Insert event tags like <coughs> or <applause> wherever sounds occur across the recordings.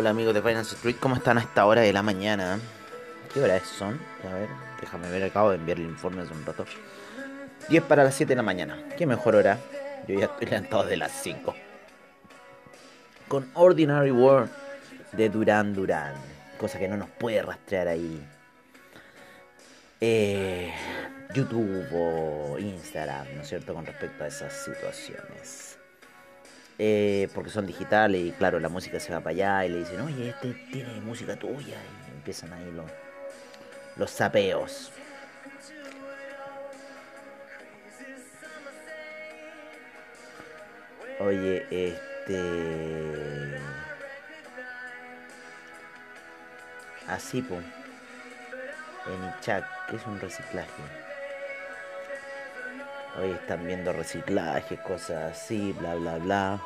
Hola, amigos de Finance Street, ¿cómo están a esta hora de la mañana? ¿Qué hora es son? A ver, déjame ver, acabo de enviar el informe hace un rato. 10 para las 7 de la mañana, ¿qué mejor hora? Yo ya estoy levantado de las 5. Con Ordinary World de Duran Duran, cosa que no nos puede rastrear ahí. Eh, YouTube o Instagram, ¿no es cierto?, con respecto a esas situaciones. Eh, porque son digitales y claro, la música se va para allá y le dicen, oye, este tiene música tuya y empiezan ahí los, los sapeos. Oye, este... Así, po. En Ichak, que es un reciclaje. Hoy están viendo reciclaje, cosas así, bla, bla, bla.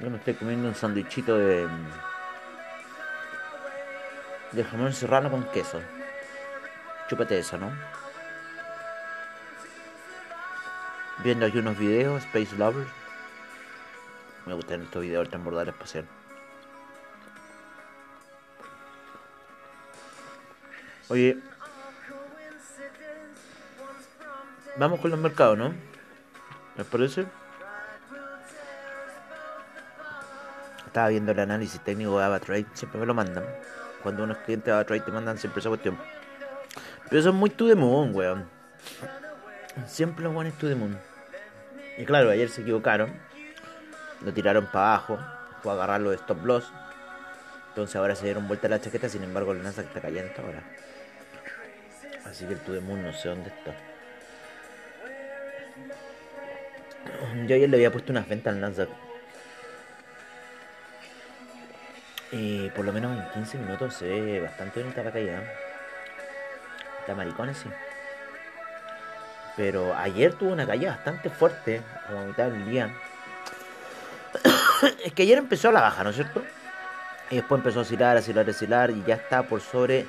Yo me estoy comiendo un sandwichito de. de jamón serrano con queso. Chúpate eso, ¿no? Viendo aquí unos videos, Space Lovers. Me gustan estos videos del transbordador espacial. Oye, vamos con los mercados, ¿no? ¿Les parece? Estaba viendo el análisis técnico de AvaTrade, siempre me lo mandan. Cuando unos clientes de AvaTrade te mandan siempre esa cuestión. Pero eso es muy to the moon, weón. Siempre los buenos to the moon. Y claro, ayer se equivocaron. Lo tiraron para abajo. Fue a agarrarlo de stop loss. Entonces ahora se dieron vuelta a la chaqueta. Sin embargo, el Nasdaq está cayendo ahora. Así que el to the moon no sé dónde está. Yo ayer le había puesto unas ventas al Nasdaq. Y por lo menos en 15 minutos se ve bastante bonita la caída. Está maricones, sí. Pero ayer tuvo una caída bastante fuerte, a mitad del día. <coughs> es que ayer empezó a la baja, ¿no es cierto? Y después empezó a oscilar, a oscilar, a oscilar y ya está por sobre...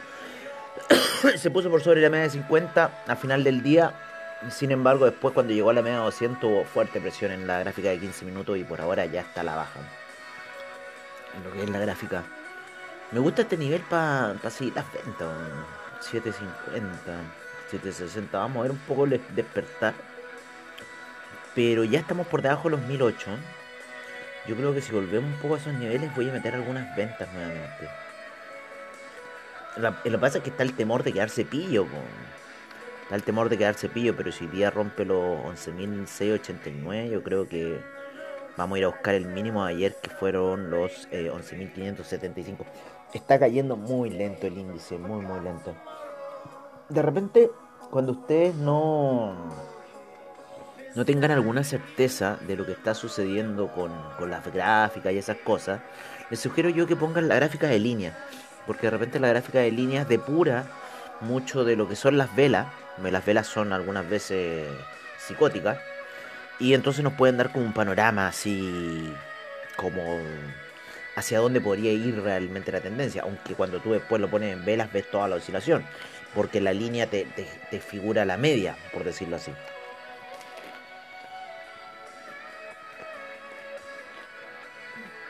<coughs> se puso por sobre la media de 50 al final del día. Sin embargo, después cuando llegó a la media de 200 hubo fuerte presión en la gráfica de 15 minutos y por ahora ya está a la baja. En lo que es la gráfica. Me gusta este nivel para pa seguir las ventas. 750, 760. Vamos a ver un poco el despertar. Pero ya estamos por debajo de los 1008. Yo creo que si volvemos un poco a esos niveles voy a meter algunas ventas nuevamente. Lo que pasa es que está el temor de quedarse pillo. Está el temor de quedarse pillo, pero si día rompe los 11.689, yo creo que vamos a ir a buscar el mínimo de ayer, que fueron los 11.575. Está cayendo muy lento el índice, muy, muy lento. De repente, cuando ustedes no, no tengan alguna certeza de lo que está sucediendo con, con las gráficas y esas cosas, les sugiero yo que pongan la gráfica de línea porque de repente la gráfica de líneas depura mucho de lo que son las velas. Las velas son algunas veces psicóticas. Y entonces nos pueden dar como un panorama así como hacia dónde podría ir realmente la tendencia. Aunque cuando tú después lo pones en velas ves toda la oscilación. Porque la línea te, te, figura la media, por decirlo así.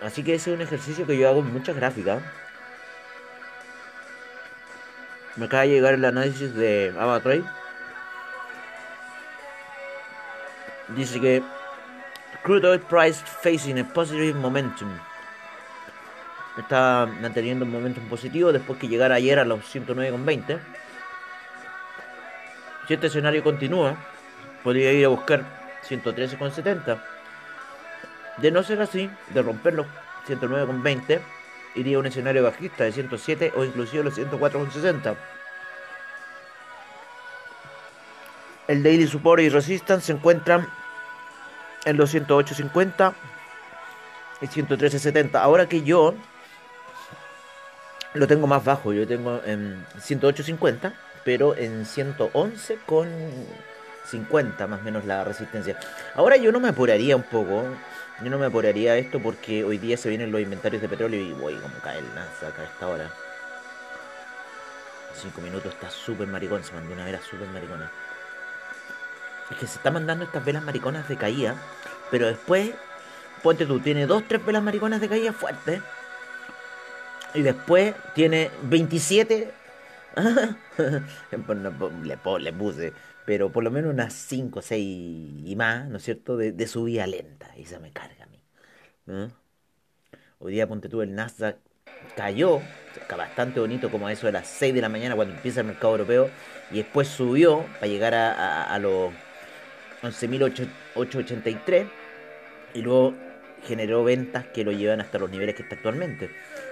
Así que ese es un ejercicio que yo hago en muchas gráficas. Me acaba de llegar el análisis de AvaTrade. Dice que crude oil price facing a positive momentum. Está manteniendo un momentum positivo después que llegara ayer a los 109,20. Si este escenario continúa, podría ir a buscar 113,70. De no ser así, de romper los 109,20, iría un escenario bajista de 107 o inclusive los 104,60. El daily support y resistance se encuentran en los 108.50 y 113.70. Ahora que yo lo tengo más bajo, yo tengo en 108.50, pero en 111 con 50 más o menos la resistencia. Ahora yo no me apuraría un poco, yo no me apuraría esto porque hoy día se vienen los inventarios de petróleo y voy como cae el Nasdaq a esta hora. 5 minutos está súper maricón, se mandó una vera súper maricona. Es que se está mandando estas velas mariconas de caída Pero después, ponte tú, tiene dos, tres velas mariconas de caída fuerte. Y después tiene 27. <laughs> le, le puse, pero por lo menos unas 5, 6 y más, ¿no es cierto? De, de subida lenta. Y se me carga a mí. ¿eh? Hoy día, ponte tú, el Nasdaq cayó, bastante bonito como eso de las 6 de la mañana cuando empieza el mercado europeo, y después subió para llegar a, a, a los 11.883 y luego generó ventas que lo llevan hasta los niveles que está actualmente.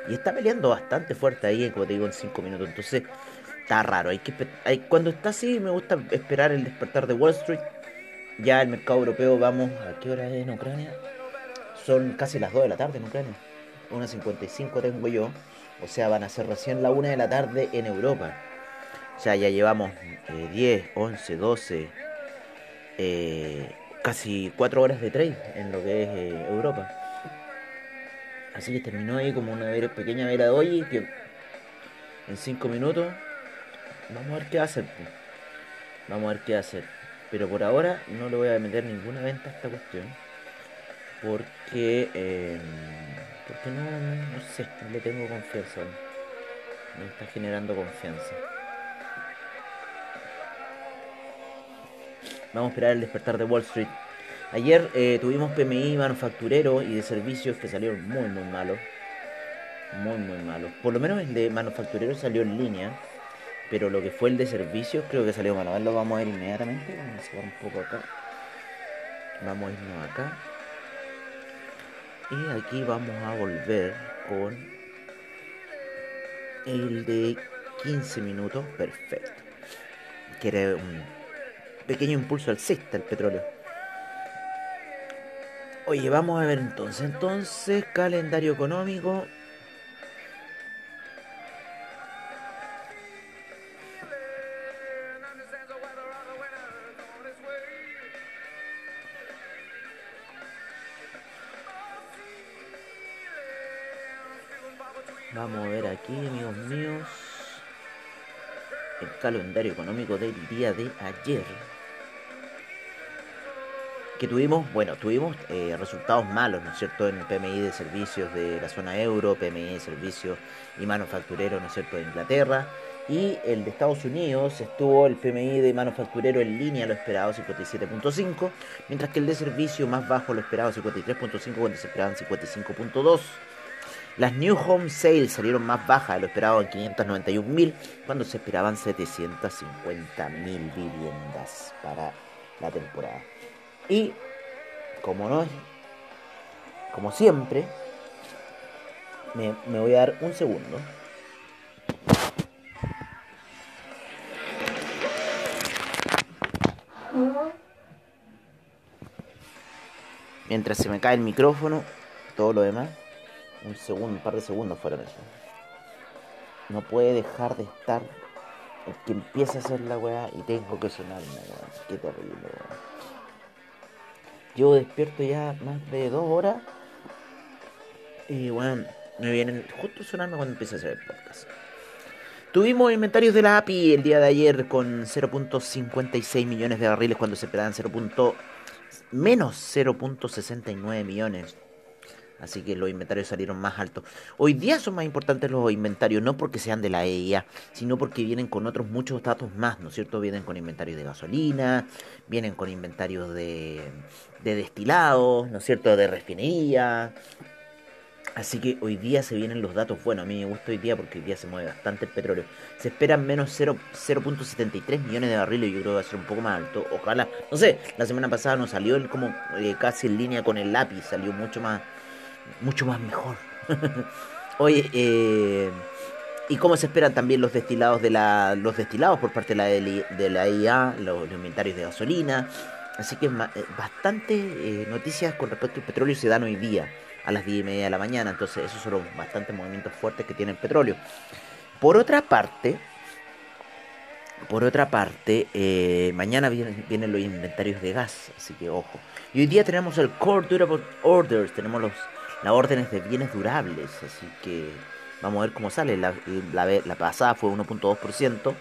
Y está peleando bastante fuerte ahí, como te digo, en 5 minutos. Entonces, está raro. Hay que hay, cuando está así, me gusta esperar el despertar de Wall Street. Ya el mercado europeo, vamos, ¿a qué hora es en Ucrania? Son casi las 2 de la tarde en Ucrania. 1.55 tengo yo. O sea, van a ser recién la 1 de la tarde en Europa. O sea, ya llevamos eh, 10, 11, 12, eh, casi 4 horas de trade en lo que es eh, Europa. Así que terminó ahí como una pequeña vela de hoy que en 5 minutos vamos a ver qué hacer. Vamos a ver qué hacer. Pero por ahora no le voy a meter ninguna venta a esta cuestión. Porque, eh, porque no, no, sé, no le tengo confianza. No está generando confianza. Vamos a esperar el despertar de Wall Street. Ayer eh, tuvimos PMI manufacturero y de servicios que salieron muy, muy malos. Muy, muy malos. Por lo menos el de manufacturero salió en línea. Pero lo que fue el de servicios creo que salió mal. A ver, lo vamos a ver inmediatamente. Vamos a sacar un poco acá. Vamos a irnos acá. Y aquí vamos a volver con el de 15 minutos. Perfecto. Que era un pequeño impulso alcista el petróleo. Oye, vamos a ver entonces. Entonces, calendario económico. Calendario económico del día de ayer. Que tuvimos, bueno, tuvimos eh, resultados malos, ¿no es cierto?, en el PMI de servicios de la zona euro, PMI de servicios y manufacturero, ¿no es cierto?, de Inglaterra. Y el de Estados Unidos estuvo el PMI de manufacturero en línea, lo esperado 57.5, mientras que el de servicio más bajo, lo esperado 53.5, cuando se esperaban 55.2. Las New Home Sales salieron más bajas de lo esperado en 591.000, cuando se esperaban 750.000 viviendas para la temporada. Y, como no es, como siempre, me, me voy a dar un segundo. Mientras se me cae el micrófono, todo lo demás un segundo, un par de segundos fuera de eso. No puede dejar de estar el que empieza a hacer la weá y tengo que sonar una weá. Qué terrible, weá. Yo despierto ya más de dos horas y bueno, me vienen justo sonando cuando empieza a hacer el podcast. Tuvimos inventarios de la API el día de ayer con 0.56 millones de barriles cuando se esperaban 0. menos 0.69 millones. Así que los inventarios salieron más altos. Hoy día son más importantes los inventarios, no porque sean de la EIA, sino porque vienen con otros muchos datos más, ¿no es cierto? Vienen con inventarios de gasolina, vienen con inventarios de, de destilados, ¿no es cierto? De refinería. Así que hoy día se vienen los datos buenos. A mí me gusta hoy día porque hoy día se mueve bastante el petróleo. Se esperan menos 0.73 millones de barriles. Yo creo que va a ser un poco más alto. Ojalá. No sé, la semana pasada nos salió como eh, casi en línea con el lápiz. Salió mucho más mucho más mejor. <laughs> Oye, eh, y cómo se esperan también los destilados de la, los destilados por parte de la, de la IA, los, inventarios de gasolina. Así que eh, bastante eh, noticias con respecto al petróleo se dan hoy día a las 10 y media de la mañana. Entonces, esos son los bastantes movimientos fuertes que tiene el petróleo. Por otra parte, por otra parte, mañana vienen, vienen, los inventarios de gas, así que ojo. Y hoy día tenemos el Core Durable Orders, tenemos los las órdenes de bienes durables. Así que vamos a ver cómo sale. La, la, la pasada fue 1.2%.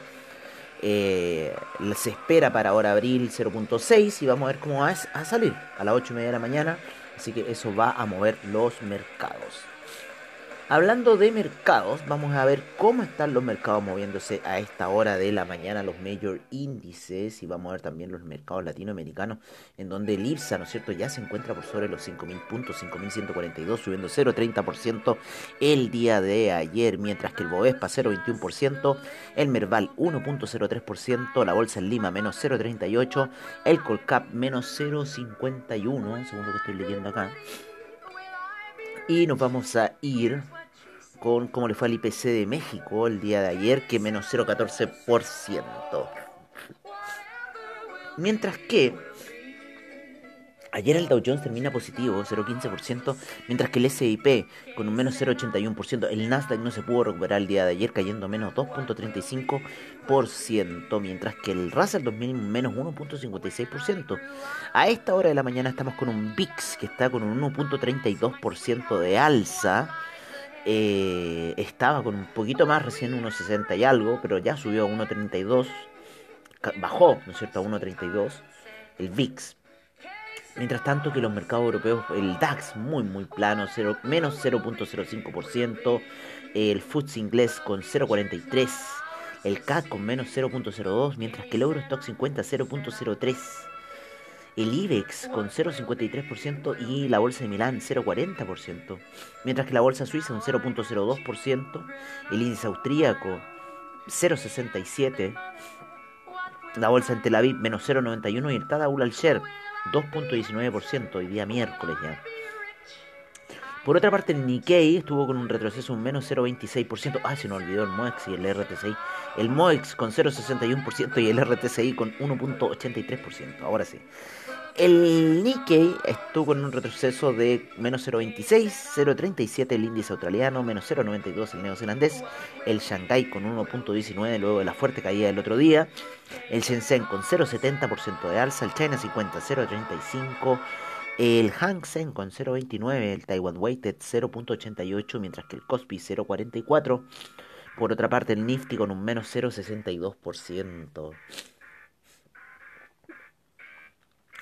Eh, se espera para ahora abril 0.6 y vamos a ver cómo va a salir a las 8 y media de la mañana. Así que eso va a mover los mercados. Hablando de mercados, vamos a ver cómo están los mercados moviéndose a esta hora de la mañana, los mayor índices, y vamos a ver también los mercados latinoamericanos, en donde el IPSA, ¿no es cierto?, ya se encuentra por sobre los 5.000 puntos, 5.142, subiendo 0.30% el día de ayer, mientras que el Bovespa 0.21%, el Merval 1.03%, la Bolsa en Lima menos 0.38%, el Colcap menos 0.51%, según lo que estoy leyendo acá. Y nos vamos a ir con cómo le fue al IPC de México el día de ayer, que menos 0,14%. Mientras que ayer el Dow Jones termina positivo, 0,15%, mientras que el SIP con un menos 0,81%. El Nasdaq no se pudo recuperar el día de ayer, cayendo menos 2,35%, mientras que el Russell 2000 menos 1,56%. A esta hora de la mañana estamos con un VIX que está con un 1,32% de alza. Eh, estaba con un poquito más recién 1,60 y algo, pero ya subió a 1,32. Bajó, ¿no es cierto?, a 1,32 el VIX. Mientras tanto que los mercados europeos, el DAX muy muy plano, 0, menos 0.05%, el FTSE inglés con 0.43%, el CAC con menos 0.02%, mientras que el Eurostock 50 0.03% el IBEX con 0,53% y la bolsa de Milán 0,40%, mientras que la bolsa suiza un 0,02%, el índice austríaco 0,67%, la bolsa en Tel Aviv menos 0,91% y el Tadawul al-Sher 2,19% hoy día miércoles ya. Por otra parte, el Nikkei estuvo con un retroceso un menos 0,26%. Ah, se nos olvidó el MOEX y el RTCI. El MOEX con 0,61% y el RTCI con 1,83%. Ahora sí. El Nikkei estuvo con un retroceso de menos 0,26, 0,37 el índice australiano, menos 0,92 el neozelandés, el Shanghai con 1,19 luego de la fuerte caída del otro día, el Shenzhen con 0,70% de alza, el China 50 0,35, el Hang Seng con 0,29, el Taiwan Weighted 0,88, mientras que el Kospi 0,44. Por otra parte, el Nifty con un menos 0,62%.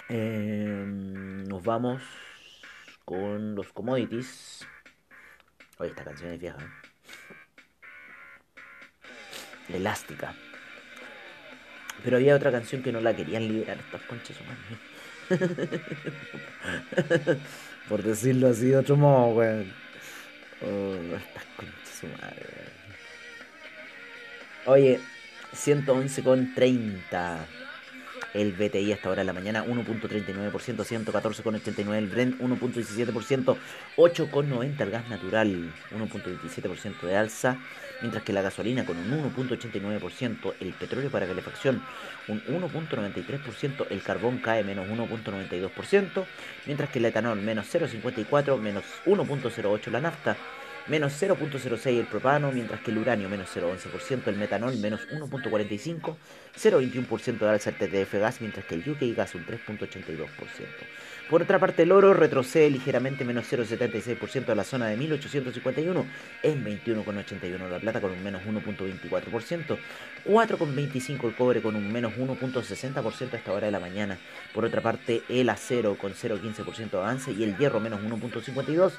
Em, nos vamos con los commodities. Oye, esta canción es vieja. ¿eh? Elástica. Pero había otra canción que no la querían liberar estas conchas <laughs> Por decirlo así de otro modo, weón. Oh, estas conchas madre, Oye, 111 con 30 el BTI hasta ahora de la mañana 1.39%, 114,89% el Brent 1.17%, 8,90% el gas natural 1.27% de alza, mientras que la gasolina con un 1.89%, el petróleo para calefacción un 1.93%, el carbón cae menos 1.92%, mientras que el etanol menos 0.54, menos 1.08 la nafta, menos 0.06 el propano, mientras que el uranio menos 0.11%, el metanol menos 1.45%, 0.21% de alza el TTF gas, mientras que el UK gas un 3.82%. Por otra parte, el oro retrocede ligeramente menos 0,76% a la zona de 1851 en 21,81 la plata con un menos 1,24%, 4,25 el cobre con un menos 1,60% a esta hora de la mañana. Por otra parte, el acero con 0,15% de avance y el hierro menos 1,52%,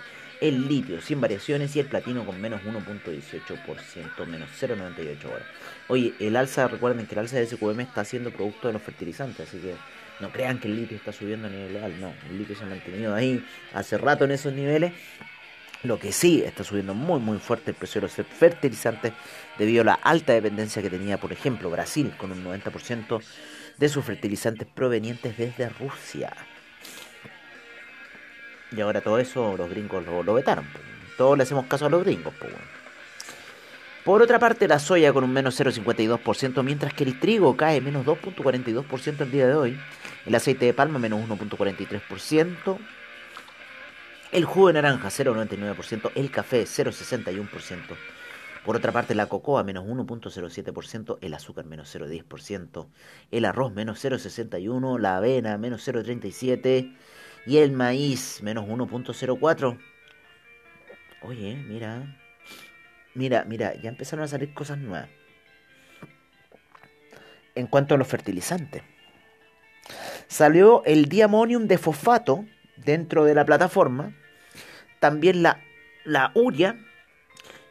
el litio sin variaciones y el platino con menos 1.18%, menos 0.98 horas. Oye, el alza, recuerden que el alza de SQM está siendo producto de los fertilizantes, así que no crean que el litio está subiendo a nivel legal, no, el litio se ha mantenido ahí hace rato en esos niveles. Lo que sí está subiendo muy muy fuerte el precio de los fertilizantes debido a la alta dependencia que tenía, por ejemplo, Brasil con un 90% de sus fertilizantes provenientes desde Rusia. Y ahora todo eso los gringos lo, vetaron. Todos le hacemos caso a los gringos. Por otra parte, la soya con un menos 0,52%, mientras que el trigo cae menos 2,42% el día de hoy. El aceite de palma menos 1,43%. El jugo de naranja 0,99%. El café 0,61%. Por otra parte, la cocoa menos 1.07%, el azúcar menos 0.10%, el arroz menos 0.61%, la avena menos 0.37%, y el maíz, menos 1.04. Oye, mira. Mira, mira, ya empezaron a salir cosas nuevas. en cuanto a los fertilizantes. Salió el diamonium de fosfato dentro de la plataforma, también la, la uria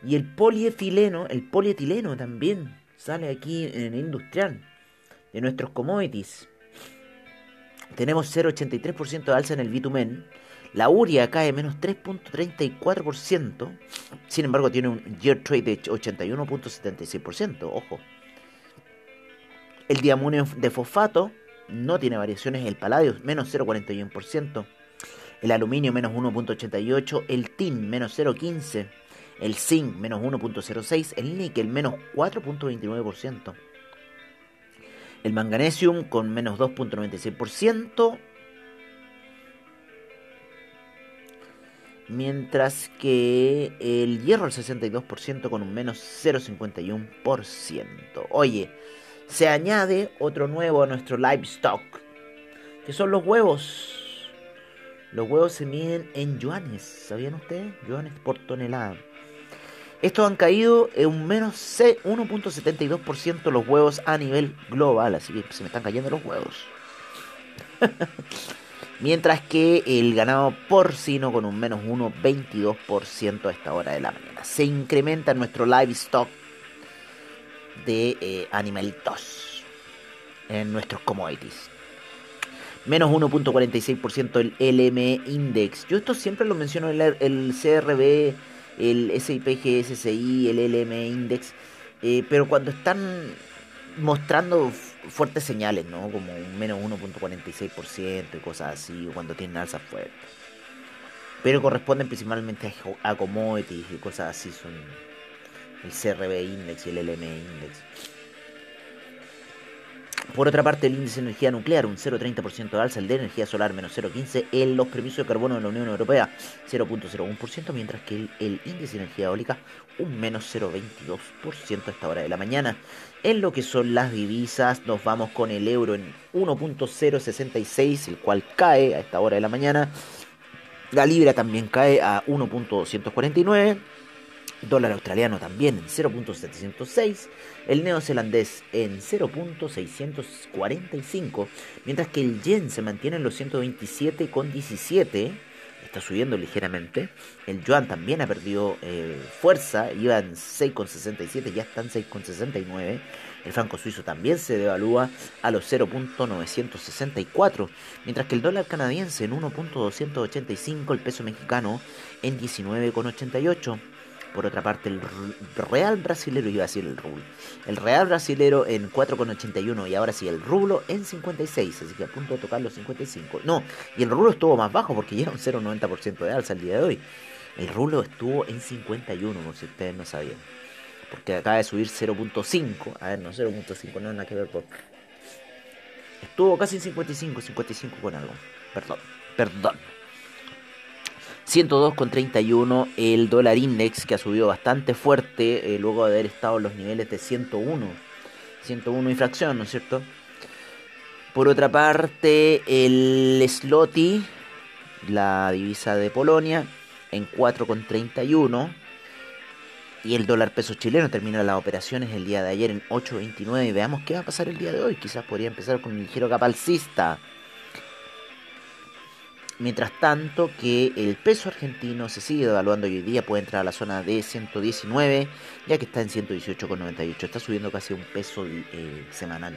y el polietileno, el polietileno también sale aquí en industrial de nuestros commodities. Tenemos 0,83% de alza en el bitumen. La uria cae menos 3.34%. Sin embargo, tiene un year trade de 81.76%. Ojo. El diamonio de fosfato no tiene variaciones. El paladio menos 0.41%. El aluminio menos 1.88%. El tin menos 0.15%. El zinc menos 1.06%. El níquel menos 4.29%. El manganesium con menos 2.96%. Mientras que el hierro el 62% con un menos 0.51%. Oye, se añade otro nuevo a nuestro livestock. Que son los huevos. Los huevos se miden en yuanes. ¿Sabían ustedes? Yuanes por tonelada. Estos han caído en un menos 1.72% los huevos a nivel global, así que se me están cayendo los huevos. <laughs> Mientras que el ganado porcino con un menos 1.22% a esta hora de la mañana. Se incrementa nuestro livestock de eh, animalitos en nuestros commodities. Menos 1.46% el LM Index. Yo esto siempre lo menciono en el, el CRB el SIP GSCI, el LM Index, eh, pero cuando están mostrando fuertes señales, ¿no? Como un menos 1.46% y cosas así, cuando tienen alzas fuertes. Pero corresponden principalmente a, commodities y cosas así, son el CRB Index y el LM Index. Por otra parte, el índice de energía nuclear, un 0,30% de alza, el de energía solar, menos 0,15%, en los permisos de carbono de la Unión Europea, 0,01%, mientras que el, índice de energía eólica, un menos 0,22% a esta hora de la mañana. En lo que son las divisas, nos vamos con el euro en 1.066, el cual cae a esta hora de la mañana. La libra también cae a 1.249 dólar australiano también en 0.706, el neozelandés en 0.645, mientras que el yen se mantiene en los 127,17, está subiendo ligeramente, el yuan también ha perdido eh, fuerza, iba en 6,67, ya está en 6,69, el franco suizo también se devalúa a los 0.964, mientras que el dólar canadiense en 1.285, el peso mexicano en 19,88. Por otra parte, el real brasilero, iba a decir el rublo, el real brasilero en 4,81 y ahora sí, el rublo en 56, así que a punto de tocar los 55. No, y el rublo estuvo más bajo porque ya un 0,90% de alza el día de hoy. El rublo estuvo en 51, como si ustedes no sabían. Porque acaba de subir 0.5. A ver, no 0.5, no nada que ver. Por... Estuvo casi en 55, 55 con algo. Perdón, perdón. 102,31 el dólar index que ha subido bastante fuerte eh, luego de haber estado en los niveles de 101. 101 infracción, ¿no es cierto? Por otra parte, el Sloty, la divisa de Polonia, en 4,31. Y el dólar peso chileno termina las operaciones el día de ayer en 8.29. Veamos qué va a pasar el día de hoy. Quizás podría empezar con un ligero capalcista. Mientras tanto que el peso argentino se sigue devaluando hoy día puede entrar a la zona de 119, ya que está en 118,98. Está subiendo casi un peso eh, semanal.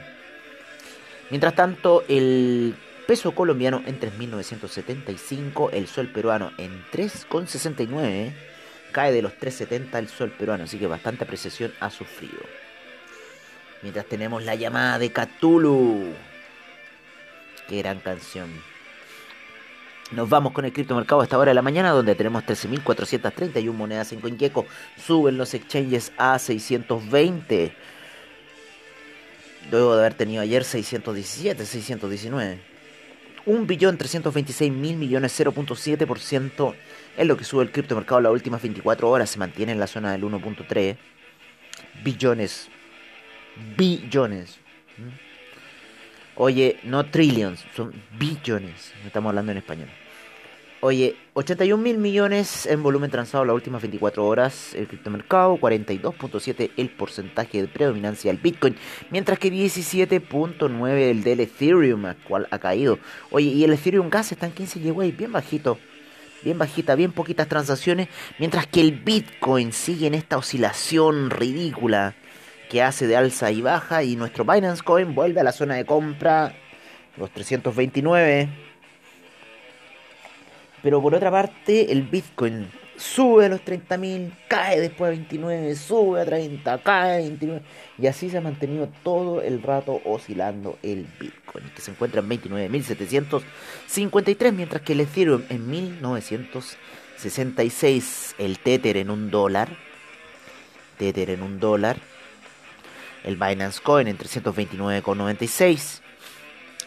Mientras tanto, el peso colombiano en 3.975, el sol peruano en 3,69, cae de los 3,70 el sol peruano, así que bastante apreciación ha sufrido. Mientras tenemos la llamada de Cthulhu. Qué gran canción. Nos vamos con el criptomercado a esta hora de la mañana, donde tenemos 13.431 monedas en CoinGecko. Suben los exchanges a 620. Luego de haber tenido ayer 617, 619. 1.326.000 millones, 0.7% es lo que sube el criptomercado las últimas 24 horas. Se mantiene en la zona del 1.3 billones. Billones. Oye, no trillions, son billones. Estamos hablando en español. Oye, 81 mil millones en volumen transado las últimas 24 horas el criptomercado, 42.7 el porcentaje de predominancia del Bitcoin, mientras que 17.9 el del Ethereum, cual ha caído. Oye, y el Ethereum Gas está en 15 GWay, bien bajito, bien bajita, bien poquitas transacciones, mientras que el Bitcoin sigue en esta oscilación ridícula que hace de alza y baja y nuestro Binance Coin vuelve a la zona de compra, los 329 pero por otra parte, el Bitcoin sube a los 30.000, cae después a 29, sube a 30, cae a 29. Y así se ha mantenido todo el rato oscilando el Bitcoin, que se encuentra en 29.753, mientras que el Ethereum en 1966, el Tether en un dólar, Tether en un dólar, el Binance Coin en 329,96.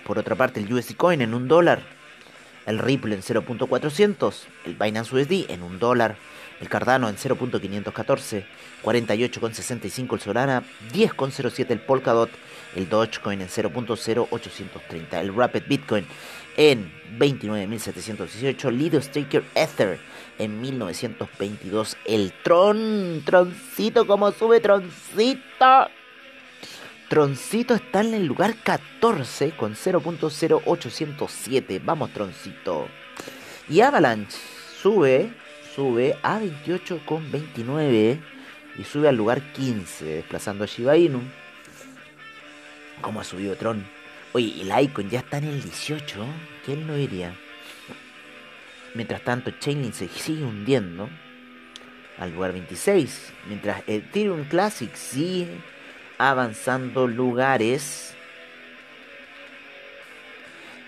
Por otra parte, el USD Coin en un dólar el Ripple en 0.400, el Binance USD en 1 dólar, el Cardano en 0.514, 48.65 el Solana, 10.07 el Polkadot, el Dogecoin en 0.0830, el Rapid Bitcoin en 29.718, Lido Staker Ether en 1922, el Tron, Troncito como sube Troncito. Troncito está en el lugar 14 con 0.0807. Vamos, Troncito. Y Avalanche sube, sube a 28 con 29 y sube al lugar 15, desplazando a Shiba Inu. ¿Cómo ha subido Tron? Oye, el Icon ya está en el 18. ¿Quién lo diría? Mientras tanto, Chainlink se sigue hundiendo al lugar 26. Mientras Ethereum Classic sigue avanzando lugares.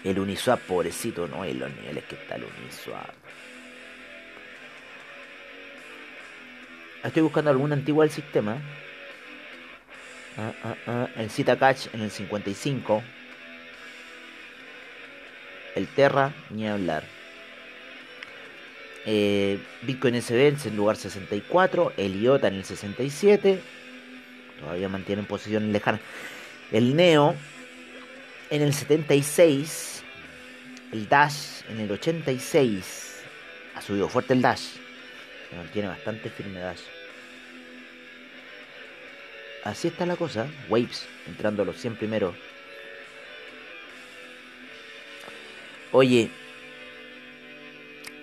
El Uniswap, pobrecito, no hay los niveles que está el Uniswap. Estoy buscando algún antiguo del sistema. Ah, ah, ah. El Zcash en el 55. El Terra, ni hablar. Eh, Bitcoin SB en lugar 64. El IOTA en el 67 todavía mantienen posiciones lejanas. El Neo en el 76, el Dash en el 86, ha subido fuerte el Dash, se mantiene bastante firme Dash. Así está la cosa, Waves entrando a los 100 primeros. Oye,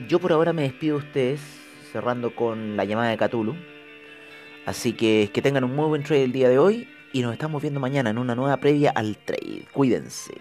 yo por ahora me despido de ustedes, cerrando con la llamada de Cthulhu. Así que que tengan un muy buen trade el día de hoy y nos estamos viendo mañana en una nueva previa al trade. Cuídense.